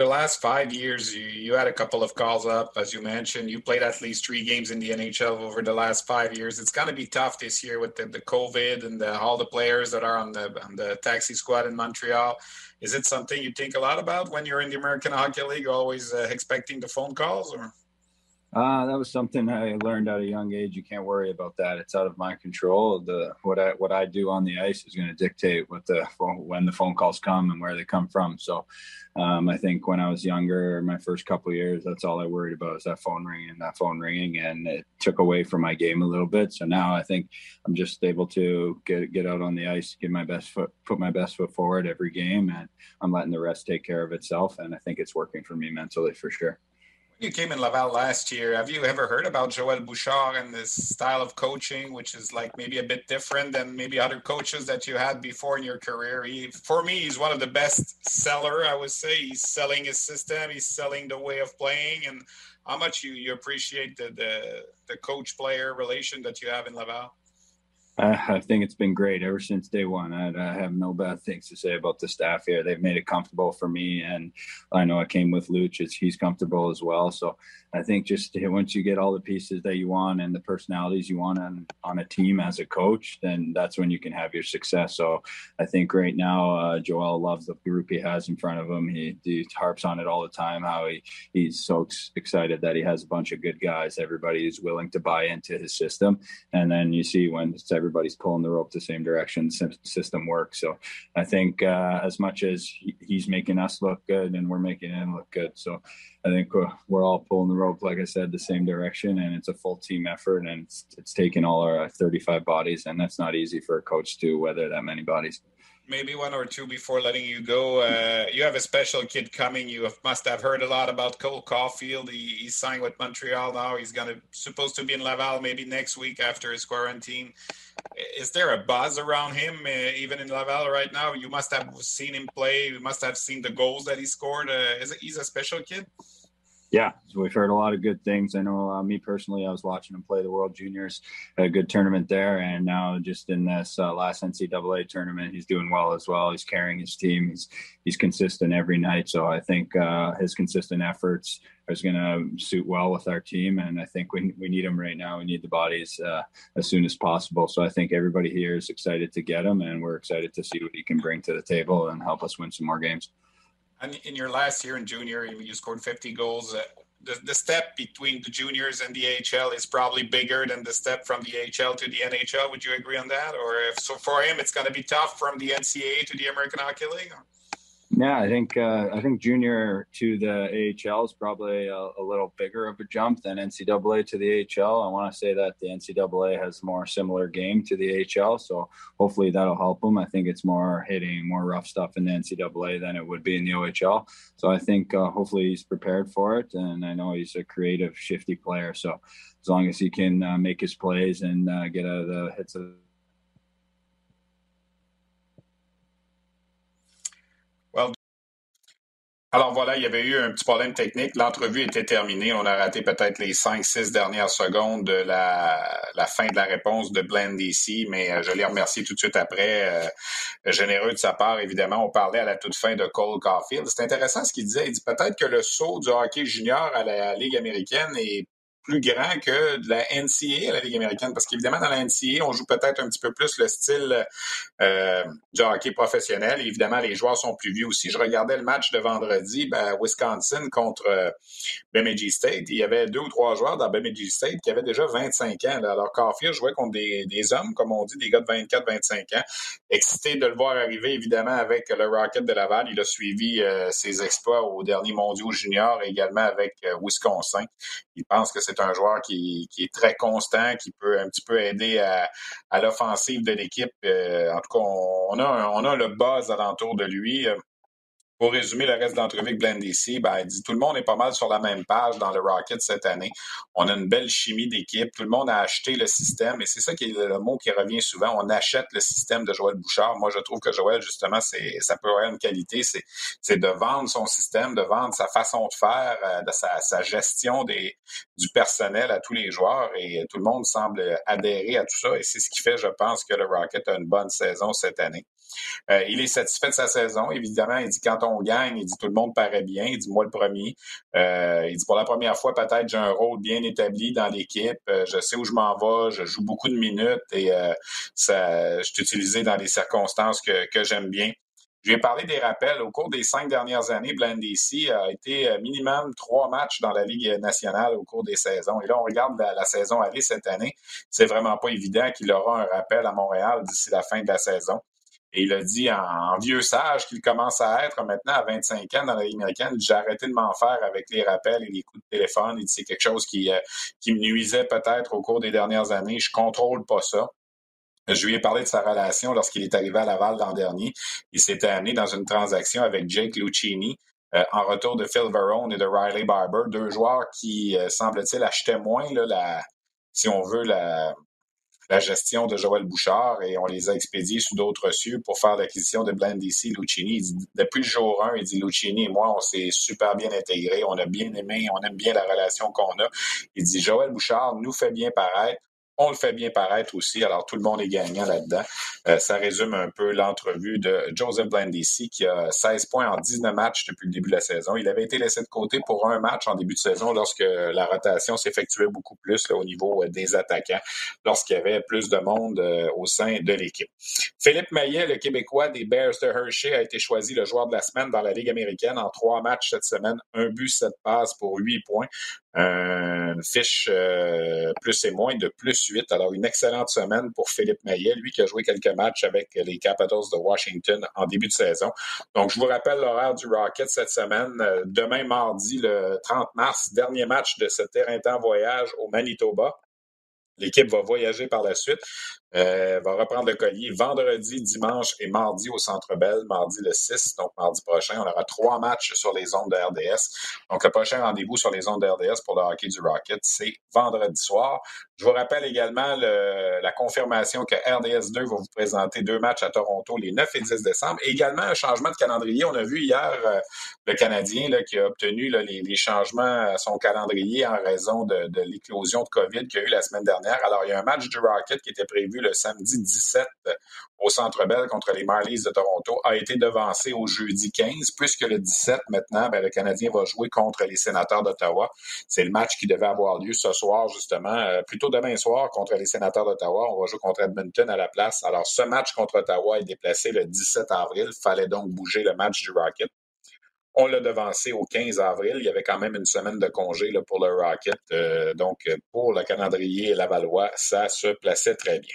Speaker 1: the last five years, you, you had a couple of calls up, as you mentioned. You played at least three games in the NHL over the last five years. It's going to be tough this year with the, the COVID and the, all the players that are on the on the taxi squad in Montreal. Is it something you think a lot about when you're in the American Hockey League, always uh, expecting the phone calls, or?
Speaker 5: Uh, that was something I learned at a young age. You can't worry about that. It's out of my control. The what I what I do on the ice is going to dictate what the when the phone calls come and where they come from. So, um, I think when I was younger, my first couple years, that's all I worried about is that phone ringing, that phone ringing, and it took away from my game a little bit. So now I think I'm just able to get get out on the ice, give my best foot, put my best foot forward every game, and I'm letting the rest take care of itself. And I think it's working for me mentally for sure.
Speaker 1: You came in Laval last year. Have you ever heard about Joel Bouchard and this style of coaching, which is like maybe a bit different than maybe other coaches that you had before in your career? He, for me, he's one of the best seller. I would say he's selling his system. He's selling the way of playing, and how much you, you appreciate the, the the coach player relation that you have in Laval.
Speaker 5: I think it's been great ever since day one. I, I, have no bad things to say about the staff here. They've made it comfortable for me, and I know I came with Luch; he's comfortable as well. So I think just once you get all the pieces that you want and the personalities you want on on a team as a coach, then that's when you can have your success. So I think right now, uh, Joel loves the group he has in front of him. He, he harps on it all the time. How he he's so excited that he has a bunch of good guys. Everybody is willing to buy into his system, and then you see when everybody's pulling the rope the same direction, the system works. So I think uh, as much as he's making us look good and we're making him look good, so I think we're, we're all pulling the rope, like I said, the same direction, and it's a full team effort, and it's, it's taking all our 35 bodies, and that's not easy for a coach to weather that many bodies.
Speaker 1: Maybe one or two before letting you go. Uh, you have a special kid coming. You have, must have heard a lot about Cole Caulfield. He, he's signed with Montreal now. He's gonna supposed to be in Laval maybe next week after his quarantine. Is there a buzz around him, uh, even in Laval right now? You must have seen him play. You must have seen the goals that he scored. Uh, is he's a special kid?
Speaker 5: Yeah, we've heard a lot of good things. I know uh, me personally, I was watching him play the World Juniors, a good tournament there, and now just in this uh, last NCAA tournament, he's doing well as well. He's carrying his team. He's he's consistent every night. So I think uh, his consistent efforts is going to suit well with our team, and I think we we need him right now. We need the bodies uh, as soon as possible. So I think everybody here is excited to get him, and we're excited to see what he can bring to the table and help us win some more games.
Speaker 1: And in your last year in junior, you scored 50 goals. Uh, the, the step between the juniors and the AHL is probably bigger than the step from the AHL to the NHL. Would you agree on that? Or if so, for him, it's going to be tough from the NCAA to the American Hockey League? Or?
Speaker 5: Yeah, I think uh, I think junior to the AHL is probably a, a, little bigger of a jump than NCAA to the AHL. I want to say that the NCAA has more similar game to the AHL, so hopefully that'll help him. I think it's more hitting, more rough stuff in the NCAA than it would be in the OHL. So I think uh, hopefully he's prepared for it, and I know he's a creative, shifty player. So as long as he can uh, make his plays and uh, get out of the hits of
Speaker 1: Alors voilà, il y avait eu un petit problème technique. L'entrevue était terminée. On a raté peut-être les 5-6 dernières secondes de la, fin de la réponse de Blend DC, mais euh, je l'ai remercié tout de suite après. Euh, généreux de sa part, évidemment. On parlait à la toute fin de Cole Caulfield. C'est intéressant ce qu'il disait. Il dit peut-être que le saut du hockey junior à la Ligue américaine est plus grand que de la NCA, la Ligue américaine, parce qu'évidemment, dans la NCA, on joue peut-être un petit peu plus le style euh, du hockey professionnel. évidemment, les joueurs sont plus vieux aussi. Je regardais le match de vendredi, ben, Wisconsin contre euh, Bemidji State. Il y avait deux ou trois joueurs dans Bemidji State qui avaient déjà 25 ans. Alors, Caulfield jouait contre des, des, hommes, comme on dit, des gars de 24-25 ans. Excité de le voir arriver, évidemment, avec le Rocket de Laval. Il a suivi euh, ses exploits au dernier mondiaux junior, également avec euh, Wisconsin. Il pense que un joueur qui, est très constant, qui peut un petit peu aider à, l'offensive de l'équipe. Euh, en tout cas, on, a, on a le buzz alentour de lui. Pour résumer le reste de l'entrevue Blend DC, ben, il dit tout le monde est pas mal sur la même page dans le Rocket cette année. On a une belle chimie d'équipe. Tout le monde a acheté le système et c'est ça qui est le mot qui revient souvent. On achète le système de Joël Bouchard. Moi, je trouve que Joël, justement, c'est, ça peut avoir une qualité. C'est, c'est de vendre son système, de vendre sa façon de faire, euh, sa, gestion du personnel à tous les joueurs et tout le monde semble adhérer à tout ça et c'est ce qui fait, je pense, que le Rocket a une bonne saison cette année. Euh, il est satisfait de sa saison. Évidemment, il dit quand on gagne, il dit tout le monde paraît bien. Il dit moi le premier. Euh, il dit pour la première fois, peut-être j'ai un rôle bien établi dans l'équipe. Euh, je sais où je m'en vais. Je joue beaucoup de minutes et ça, je suis utilisé dans des circonstances que, que j'aime bien. Je vais parler des rappels. Au cours des cinq dernières années, Blind DC a été minimum trois matchs dans la Ligue nationale au cours des saisons. Et là, on regarde la, la saison aller cette année. C'est vraiment pas évident qu'il aura un rappel à Montréal d'ici la fin de la saison. Et il a dit en, vieux sage qu'il commence à être maintenant à 25 ans dans la Ligue américaine. J'ai arrêté de m'en faire avec les rappels et les coups de téléphone. Il dit c'est quelque chose qui, euh, qui me nuisait peut-être au cours des dernières années. Je contrôle pas ça. Je lui ai parlé de sa relation lorsqu'il est arrivé à Laval l'an dernier. Il s'était amené dans une transaction avec Jake Lucchini. Euh, en retour de Phil Verone et de Riley Barber, deux joueurs qui, euh, semble-t-il, achetaient moins là, la, si on veut, la, la gestion de Joël Bouchard et on les a expédiés sous d'autres cieux pour faire l'acquisition de Blend DC Lucchini. depuis le jour 1, il dit Lucchini et moi, on s'est super bien intégrés, on a bien aimé, on aime bien la relation qu'on a. Il dit Joël Bouchard nous fait bien paraître. On le fait bien paraître aussi. Alors, tout le monde est gagnant là-dedans. Euh, ça résume un peu l'entrevue de Joseph Blandisi, qui a 16 points en 19 matchs depuis le début de la saison. Il avait été laissé de côté pour un match en début de saison lorsque la rotation s'effectuait beaucoup plus au niveau euh, des attaquants, lorsqu'il y avait plus de monde euh, au sein de l'équipe. Philippe Maillet, le Québécois des Bears de Hershey, a été choisi le joueur de la semaine dans la Ligue américaine en trois matchs cette semaine. Un but, sept passes pour huit points une fiche euh, plus et moins de plus 8. Alors, une excellente semaine pour Philippe Maillet, lui qui a joué quelques matchs avec les Capitals de Washington en début de saison. Donc, je vous rappelle l'horaire du Rocket cette semaine. Euh, demain, mardi, le 30 mars, dernier match de ce terrain-temps voyage au Manitoba. L'équipe va voyager par la suite. Euh, va reprendre le collier vendredi, dimanche et mardi au Centre Bell, mardi le 6, donc mardi prochain. On aura trois matchs sur les ondes de RDS. Donc, le prochain rendez-vous sur les ondes de RDS pour le hockey du Rocket, c'est vendredi soir. Je vous rappelle également le, la confirmation que RDS 2 va vous présenter deux matchs à Toronto les 9 et 10 décembre. Et également un changement de calendrier. On a vu hier euh, le Canadien là, qui a obtenu là, les, les, changements à son calendrier en raison de, de l'éclosion de COVID qu'il y a eu la semaine dernière. Alors, il y a un match du Rocket qui était prévu le samedi 17 au Centre Bell contre les Marlies de Toronto a été devancé au jeudi 15, puisque le 17 maintenant, ben, le Canadien va jouer contre les Sénateurs d'Ottawa. C'est le match qui devait avoir lieu ce soir, justement, euh, plutôt demain soir contre les Sénateurs d'Ottawa. On va jouer contre Edmonton à la place. Alors, ce match contre Ottawa est déplacé le 17 avril. Il fallait donc bouger le match du Rocket. On l'a devancé au 15 avril. Il y avait quand même une semaine de congé pour le Rocket. Euh, donc, pour le calendrier Lavallois, ça se plaçait très bien.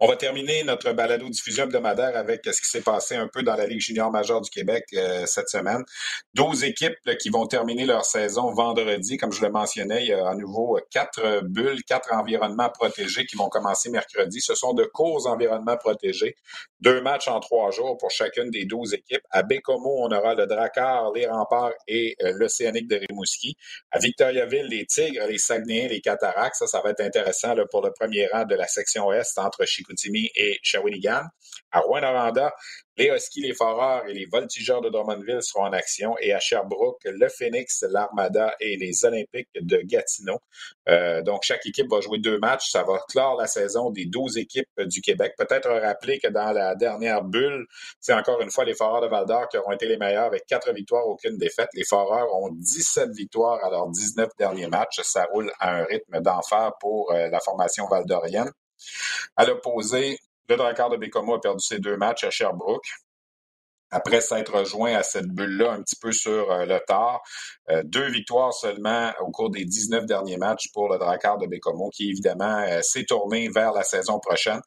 Speaker 1: On va terminer notre balado diffusion hebdomadaire avec ce qui s'est passé un peu dans la Ligue junior majeure du Québec euh, cette semaine. 12 équipes qui vont terminer leur saison vendredi. Comme je le mentionnais, il y a à nouveau quatre bulles, quatre environnements protégés qui vont commencer mercredi. Ce sont de courts environnements protégés. Deux matchs en trois jours pour chacune des 12 équipes. À Bécomo, on aura le Drakkar, les Remparts et euh, l'Océanique de Rimouski. À Victoriaville, les Tigres, les Saguenayens, les Cataractes. Ça, ça va être intéressant pour le premier rang de la section Est entre Chicoutimi et Shawinigan. À Rouen-Noranda, les Huskies, les Foreurs et les Voltigeurs de Drummondville seront en action. Et à Sherbrooke, le Phoenix, l'Armada et les Olympiques de Gatineau. Euh, donc, chaque équipe va jouer deux matchs. Ça va clore la saison des 12 équipes du Québec. Peut-être rappeler que dans la dernière bulle, c'est encore une fois les Foreurs de Val-d'Or qui auront été les meilleurs avec quatre victoires, aucune défaite. Les Foreurs ont 17 victoires à leurs 19 derniers matchs. Ça roule à un rythme d'enfer pour euh, la formation valdorienne. À l'opposé, le Drakkar de Bécomo a perdu ses deux matchs à Sherbrooke. Après s'être rejoint à cette bulle-là un petit peu sur euh, le tard, euh, deux victoires seulement au cours des 19 derniers matchs pour le Drakkar de Bécomo, qui évidemment euh, s'est tourné vers la saison prochaine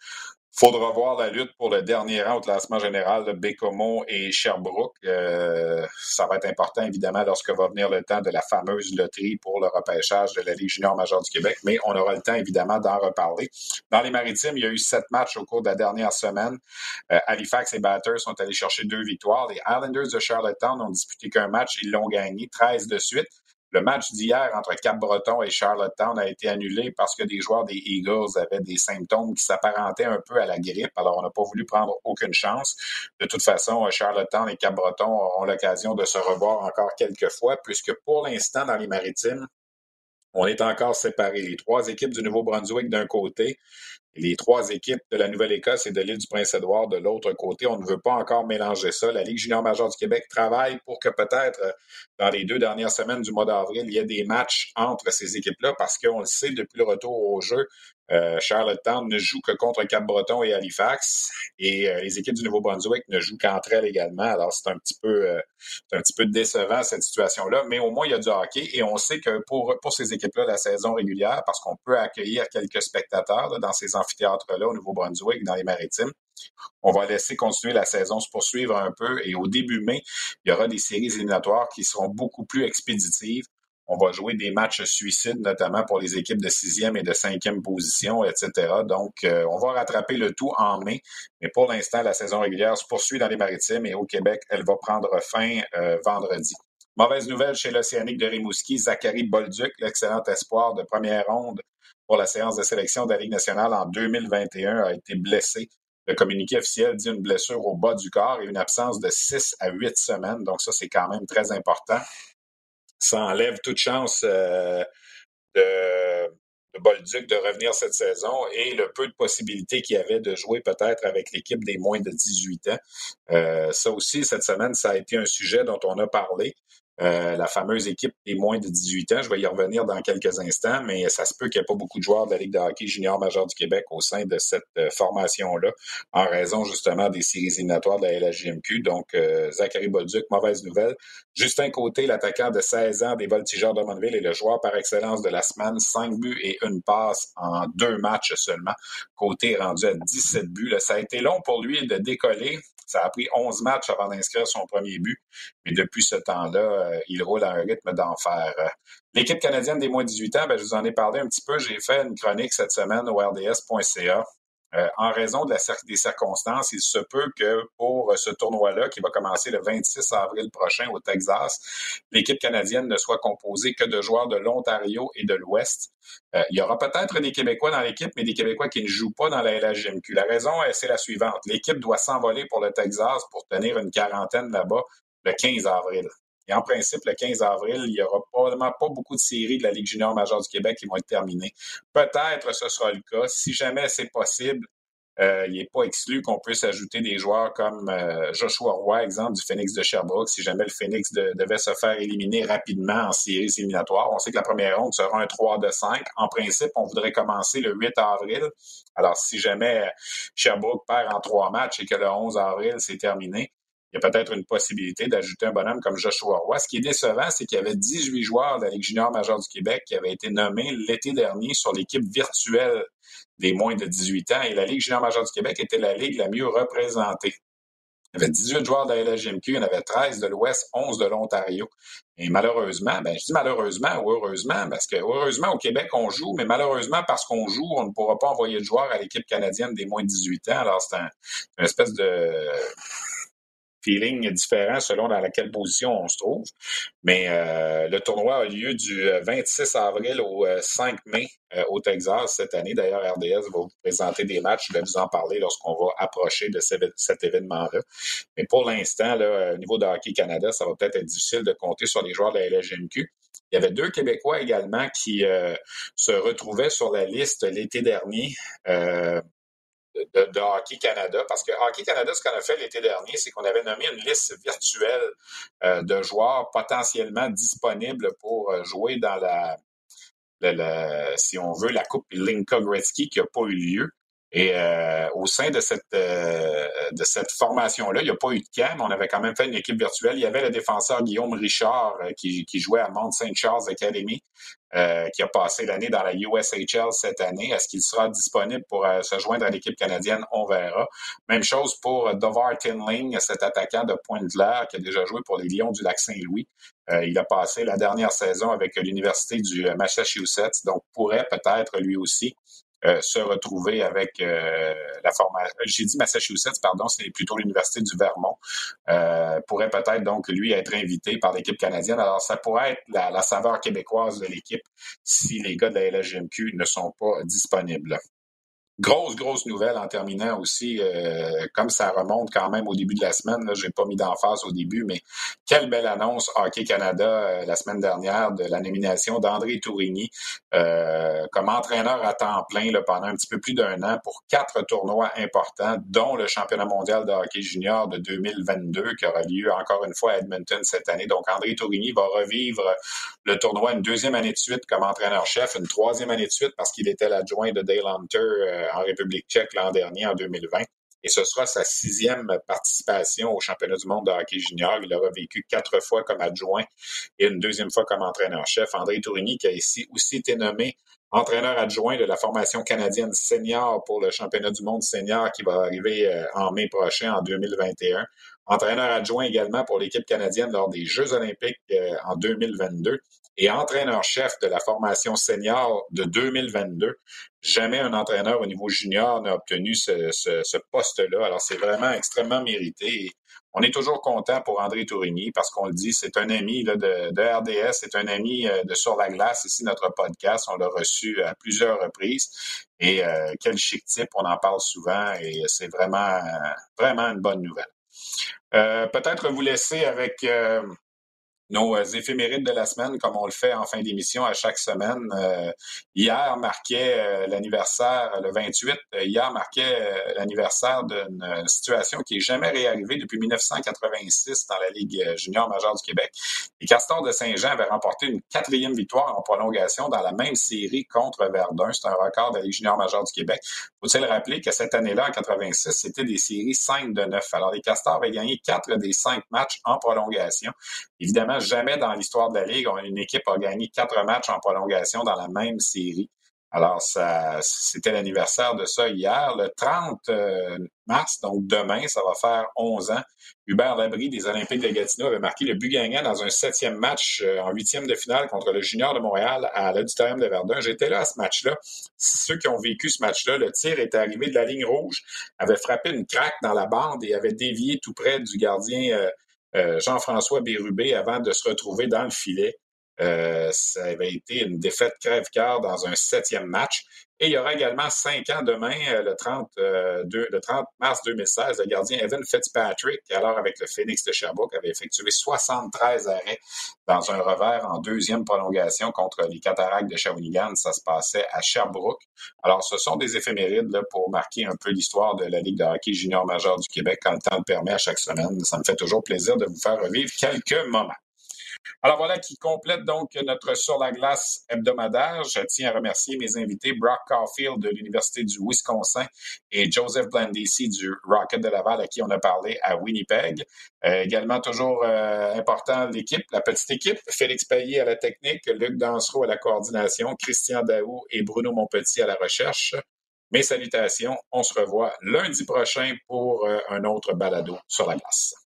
Speaker 1: faudra voir la lutte pour le dernier rang au classement général de Bécomo et Sherbrooke. Euh, ça va être important, évidemment, lorsque va venir le temps de la fameuse loterie pour le repêchage de la Ligue junior majeure du Québec, mais on aura le temps, évidemment, d'en reparler. Dans les maritimes, il y a eu sept matchs au cours de la dernière semaine. Euh, Halifax et Batters sont allés chercher deux victoires. Les Islanders de Charlottetown ont disputé qu'un match, ils l'ont gagné 13 de suite. Le match d'hier entre Cap-Breton et Charlottetown a été annulé parce que des joueurs des Eagles avaient des symptômes qui s'apparentaient un peu à la grippe. Alors, on n'a pas voulu prendre aucune chance. De toute façon, Charlottetown et Cap-Breton auront l'occasion de se revoir encore quelques fois, puisque pour l'instant, dans les maritimes, on est encore séparés. Les trois équipes du Nouveau-Brunswick d'un côté, les trois équipes de la Nouvelle-Écosse et de l'île du Prince-Édouard de l'autre côté. On ne veut pas encore mélanger ça. La Ligue junior majeure du Québec travaille pour que peut-être dans les deux dernières semaines du mois d'avril, il y ait des matchs entre ces équipes-là parce qu'on le sait depuis le retour au jeu, euh, Charlottetown ne joue que contre Cap-Breton et Halifax et euh, les équipes du Nouveau-Brunswick ne jouent qu'entre elles également. Alors c'est un petit peu euh, un petit peu décevant cette situation-là, mais au moins il y a du hockey et on sait que pour pour ces équipes-là la saison régulière parce qu'on peut accueillir quelques spectateurs dans ces amphithéâtres-là au Nouveau-Brunswick dans les Maritimes. On va laisser continuer la saison se poursuivre un peu et au début mai, il y aura des séries éliminatoires qui seront beaucoup plus expéditives On va jouer des matchs suicides, notamment pour les équipes de sixième et de cinquième position, etc. Donc, euh, on va rattraper le tout en mai. Mais pour l'instant, la saison régulière se poursuit dans les maritimes et au Québec, elle va prendre fin euh, vendredi. Mauvaise nouvelle chez l'Océanique de Rimouski, Zachary Bolduc, l'excellent espoir de première ronde pour la séance de sélection de la Ligue nationale en 2021, a été blessé. Le communiqué officiel dit une blessure au bas du corps et une absence de 6 à 8 semaines. Donc ça, c'est quand même très important. Ça enlève toute chance euh, de, de Bolduc de revenir cette saison et le peu de possibilités qu'il y avait de jouer peut-être avec l'équipe des moins de 18 ans. Euh, ça aussi, cette semaine, ça a été un sujet dont on a parlé. Euh, la fameuse équipe des moins de 18 ans. Je vais y revenir dans quelques instants, mais ça se peut qu'il n'y ait pas beaucoup de joueurs de la Ligue de hockey junior majeur du Québec au sein de cette euh, formation-là, en raison justement des séries éliminatoires de la LHJMQ. Donc, euh, Zachary Bolduc, mauvaise nouvelle. Justin Côté, l'attaquant de 16 ans des Voltigeurs de Monville, est le joueur par excellence de la semaine. 5 buts et une passe en deux matchs seulement. Côté rendu à 17 buts. ça a été long pour lui de décoller. Ça a pris 11 matchs avant d'inscrire son premier but, mais depuis ce temps-là, euh, il roule à un rythme d'enfer. L'équipe canadienne des moins de 18 ans, ben, je vous en ai parlé un petit peu. J'ai fait une chronique cette semaine au rds.ca. Euh, en raison des circonstances, il se peut que pour ce tournoi-là, qui va commencer le 26 avril prochain au Texas, l'équipe canadienne ne soit composée que de joueurs de l'Ontario et de l'Ouest. Euh, il y aura peut-être des Québécois dans l'équipe, mais des Québécois qui ne jouent pas dans la LHGMQ. La raison, c'est la suivante. L'équipe doit s'envoler pour le Texas pour tenir une quarantaine là-bas le 15 avril. Et en principe, le 15 avril, il n'y aura probablement pas beaucoup de séries de la Ligue junior majeure du Québec qui vont être terminées. Peut-être ce sera le cas. Si jamais c'est possible, euh, il n'est pas exclu qu'on puisse ajouter des joueurs comme euh, Joshua Roy, exemple, du Phoenix de Sherbrooke, si jamais le Phoenix devait se faire éliminer rapidement en séries éliminatoires. On sait que la première ronde sera un 3 de 5. En principe, on voudrait commencer le 8 avril. Alors, si jamais Sherbrooke perd en trois matchs et que le 11 avril, c'est terminé, il y a peut-être une possibilité d'ajouter un bonhomme comme Joshua Roy. Ce qui est décevant, c'est qu'il y avait 18 joueurs de la Ligue junior majeure du Québec qui avaient été nommés l'été dernier sur l'équipe virtuelle des moins de 18 ans. Et la Ligue junior majeure du Québec était la ligue la mieux représentée. Il y avait 18 joueurs de la LHMQ, il y en avait 13 de l'Ouest, 11 de l'Ontario. Et malheureusement, ben, je dis malheureusement ou heureusement, parce que heureusement au Québec, on joue, mais malheureusement, parce qu'on joue, on ne pourra pas envoyer de joueurs à l'équipe canadienne des moins de 18 ans. Alors, c'est une espèce de feeling différent selon dans laquelle position on se trouve. Mais euh, le tournoi a lieu du 26 euh, avril au 5 euh, mai au Texas cette année. D'ailleurs, RDS va vous présenter des matchs. Je vais vous en parler lorsqu'on va approcher de cet événement-là. Mais pour l'instant, au niveau de Hockey Canada, ça va peut-être être difficile de compter sur les joueurs de la LGMQ. Il y avait deux Québécois également qui se retrouvaient sur la liste l'été dernier de, Hockey Canada, parce que Hockey Canada, ce qu'on a fait l'été dernier, c'est qu'on avait nommé une liste virtuelle euh, de joueurs potentiellement disponibles pour euh, jouer dans la, si on veut, la Coupe Linka Gretzky qui n'a pas eu lieu. Et euh, au sein de cette de cette formation-là, il n'y a pas eu de camp, mais on avait quand même fait une équipe virtuelle. Il y avait le défenseur Guillaume Richard qui, qui jouait à Mount St. Charles Academy, euh, qui a passé l'année dans la USHL cette année. Est-ce qu'il sera disponible pour euh, se joindre à l'équipe canadienne? On verra. Même chose pour Dovar Tinling, cet attaquant de Pointe-de-l'Air qui a déjà joué pour les Lions du Lac-Saint-Louis. Euh, il a passé la dernière saison avec l'Université du Massachusetts, donc pourrait peut-être lui aussi euh, se retrouver avec euh, la formation. J'ai dit Massachusetts, pardon, c'est plutôt l'Université du Vermont. Euh, pourrait peut-être donc lui être invité par l'équipe canadienne. Alors, ça pourrait être la, la saveur québécoise de l'équipe si les gars de la LHGMQ ne sont pas disponibles. Grosse, grosse nouvelle en terminant aussi, euh, comme ça remonte quand même au début de la semaine, là, j'ai pas mis d'emphase au début, mais quelle belle annonce Hockey Canada euh, la semaine dernière de la nomination d'André Tourigny euh, comme entraîneur à temps plein là, pendant un petit peu plus d'un an pour quatre tournois importants, dont le championnat mondial de hockey junior de 2022 qui aura lieu encore une fois à Edmonton cette année. Donc André Tourigny va revivre le tournoi une deuxième année de suite comme entraîneur-chef, une troisième année de suite parce qu'il était l'adjoint de Dale Hunter en République tchèque l'an dernier, en 2020. Et ce sera sa sixième participation au championnat du monde de hockey junior. Il aura vécu quatre fois comme adjoint et une deuxième fois comme entraîneur-chef. André Tourigny, qui a ici aussi été nommé entraîneur adjoint de la formation canadienne senior pour le championnat du monde senior qui va arriver euh, en mai prochain, en 2021. Entraîneur adjoint également pour l'équipe canadienne lors des Jeux olympiques en 2022 et entraîneur-chef de la formation senior de 2022. Jamais un entraîneur au niveau junior n'a obtenu ce, ce, poste-là. Alors, c'est vraiment extrêmement mérité. on est toujours content pour André Tourigny parce qu'on le dit, c'est un ami là, de, de, RDS, c'est un ami euh, de Sur la glace, ici notre podcast. On l'a reçu à plusieurs reprises. Et euh, quel chic type, on en parle souvent et c'est vraiment, vraiment une bonne nouvelle. Euh, peut-être vous laisser avec nos euh, éphémérides de la semaine, comme on le fait en fin d'émission à chaque semaine. Euh, hier marquait euh, l'anniversaire, le 28, hier marquait l'anniversaire d'une situation qui n'est jamais réarrivée depuis 1986 dans la Ligue junior majeure du Québec. Les Castors de Saint-Jean avaient remporté une quatrième victoire en prolongation dans la même série contre Verdun. C'est un record de la Ligue junior majeure du Québec. Faut-il rappeler que cette année-là, en 86, c'était des séries 5 de 9. Alors, les Castors avaient gagné quatre des cinq matchs en prolongation. Évidemment, jamais dans l'histoire de la Ligue, une équipe a gagné quatre matchs en prolongation dans la même série. Alors, ça, c'était l'anniversaire de ça hier. Le 30 euh, mars, donc demain, ça va faire 11 ans. Hubert Labry des Olympiques de Gatineau avait marqué le but gagnant dans un septième match euh, en huitième de finale contre le Junior de Montréal à l'Auditorium de Verdun. J'étais là à ce match-là. Ceux qui ont vécu ce match-là, le tir était arrivé de la ligne rouge, avait frappé une craque dans la bande et avait dévié tout près du gardien euh, Jean-François Bérubé avant de se retrouver dans le filet. Euh, ça avait été une défaite crève-cœur dans un septième match. Et il y aura également cinq ans demain, euh, le 30, le 30 mars 2016, le gardien Evan Fitzpatrick, alors avec le Phoenix de Sherbrooke, avait effectué 73 arrêts dans un revers en deuxième prolongation contre les Cataractes de Shawinigan. Ça se passait à Sherbrooke. Alors, ce sont des éphémérides pour marquer un peu l'histoire de la Ligue de hockey junior majeur du Québec quand le temps le permet à chaque semaine. Ça me fait toujours plaisir de vous faire revivre quelques moments. Alors voilà qui complète donc notre Sur la glace hebdomadaire. Je tiens à remercier mes invités Brock Caulfield de l'Université du Wisconsin et Joseph Blandisi du Rocket de Laval à qui on a parlé à Winnipeg. Euh, également toujours euh, important l'équipe, la petite équipe, Félix Payet à la technique, Luc Dansereau à la coordination, Christian Daou et Bruno Montpetit à la recherche. Mes salutations, on se revoit lundi prochain pour euh, un autre balado sur la glace.